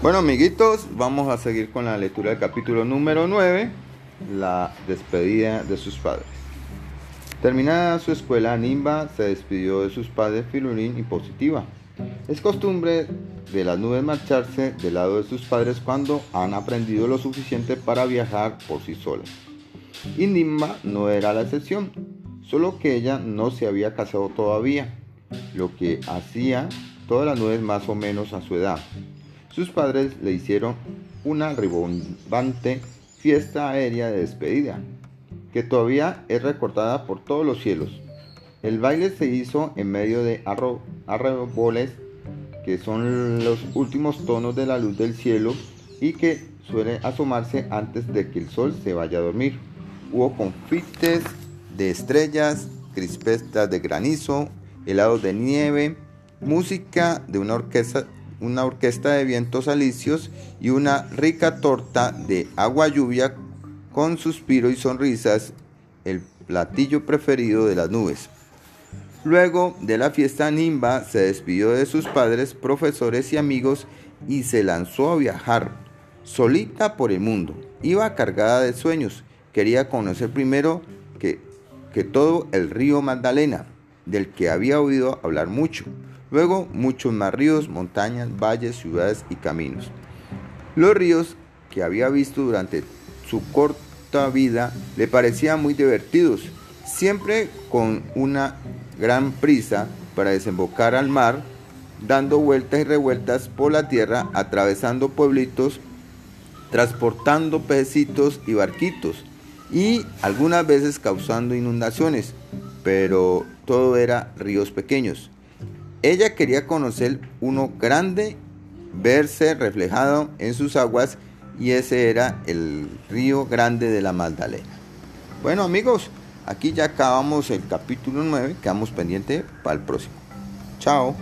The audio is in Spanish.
Bueno, amiguitos, vamos a seguir con la lectura del capítulo número 9, la despedida de sus padres. Terminada su escuela, Nimba se despidió de sus padres Filurín y Positiva. Es costumbre de las nubes marcharse del lado de sus padres cuando han aprendido lo suficiente para viajar por sí solas. Y Nimba no era la excepción, solo que ella no se había casado todavía, lo que hacía todas las nubes más o menos a su edad. Sus padres le hicieron una ribombante fiesta aérea de despedida, que todavía es recordada por todos los cielos. El baile se hizo en medio de arreboles, que son los últimos tonos de la luz del cielo y que suele asomarse antes de que el sol se vaya a dormir. Hubo confites de estrellas, crispetas de granizo, helados de nieve, música de una orquesta una orquesta de vientos alicios y una rica torta de agua lluvia con suspiro y sonrisas, el platillo preferido de las nubes. Luego de la fiesta Nimba se despidió de sus padres, profesores y amigos y se lanzó a viajar, solita por el mundo. Iba cargada de sueños, quería conocer primero que, que todo el río Magdalena, del que había oído hablar mucho Luego muchos más ríos, montañas, valles, ciudades y caminos. Los ríos que había visto durante su corta vida le parecían muy divertidos, siempre con una gran prisa para desembocar al mar, dando vueltas y revueltas por la tierra, atravesando pueblitos, transportando pececitos y barquitos, y algunas veces causando inundaciones, pero todo era ríos pequeños. Ella quería conocer uno grande, verse reflejado en sus aguas y ese era el río grande de la Magdalena. Bueno amigos, aquí ya acabamos el capítulo 9, quedamos pendientes para el próximo. Chao.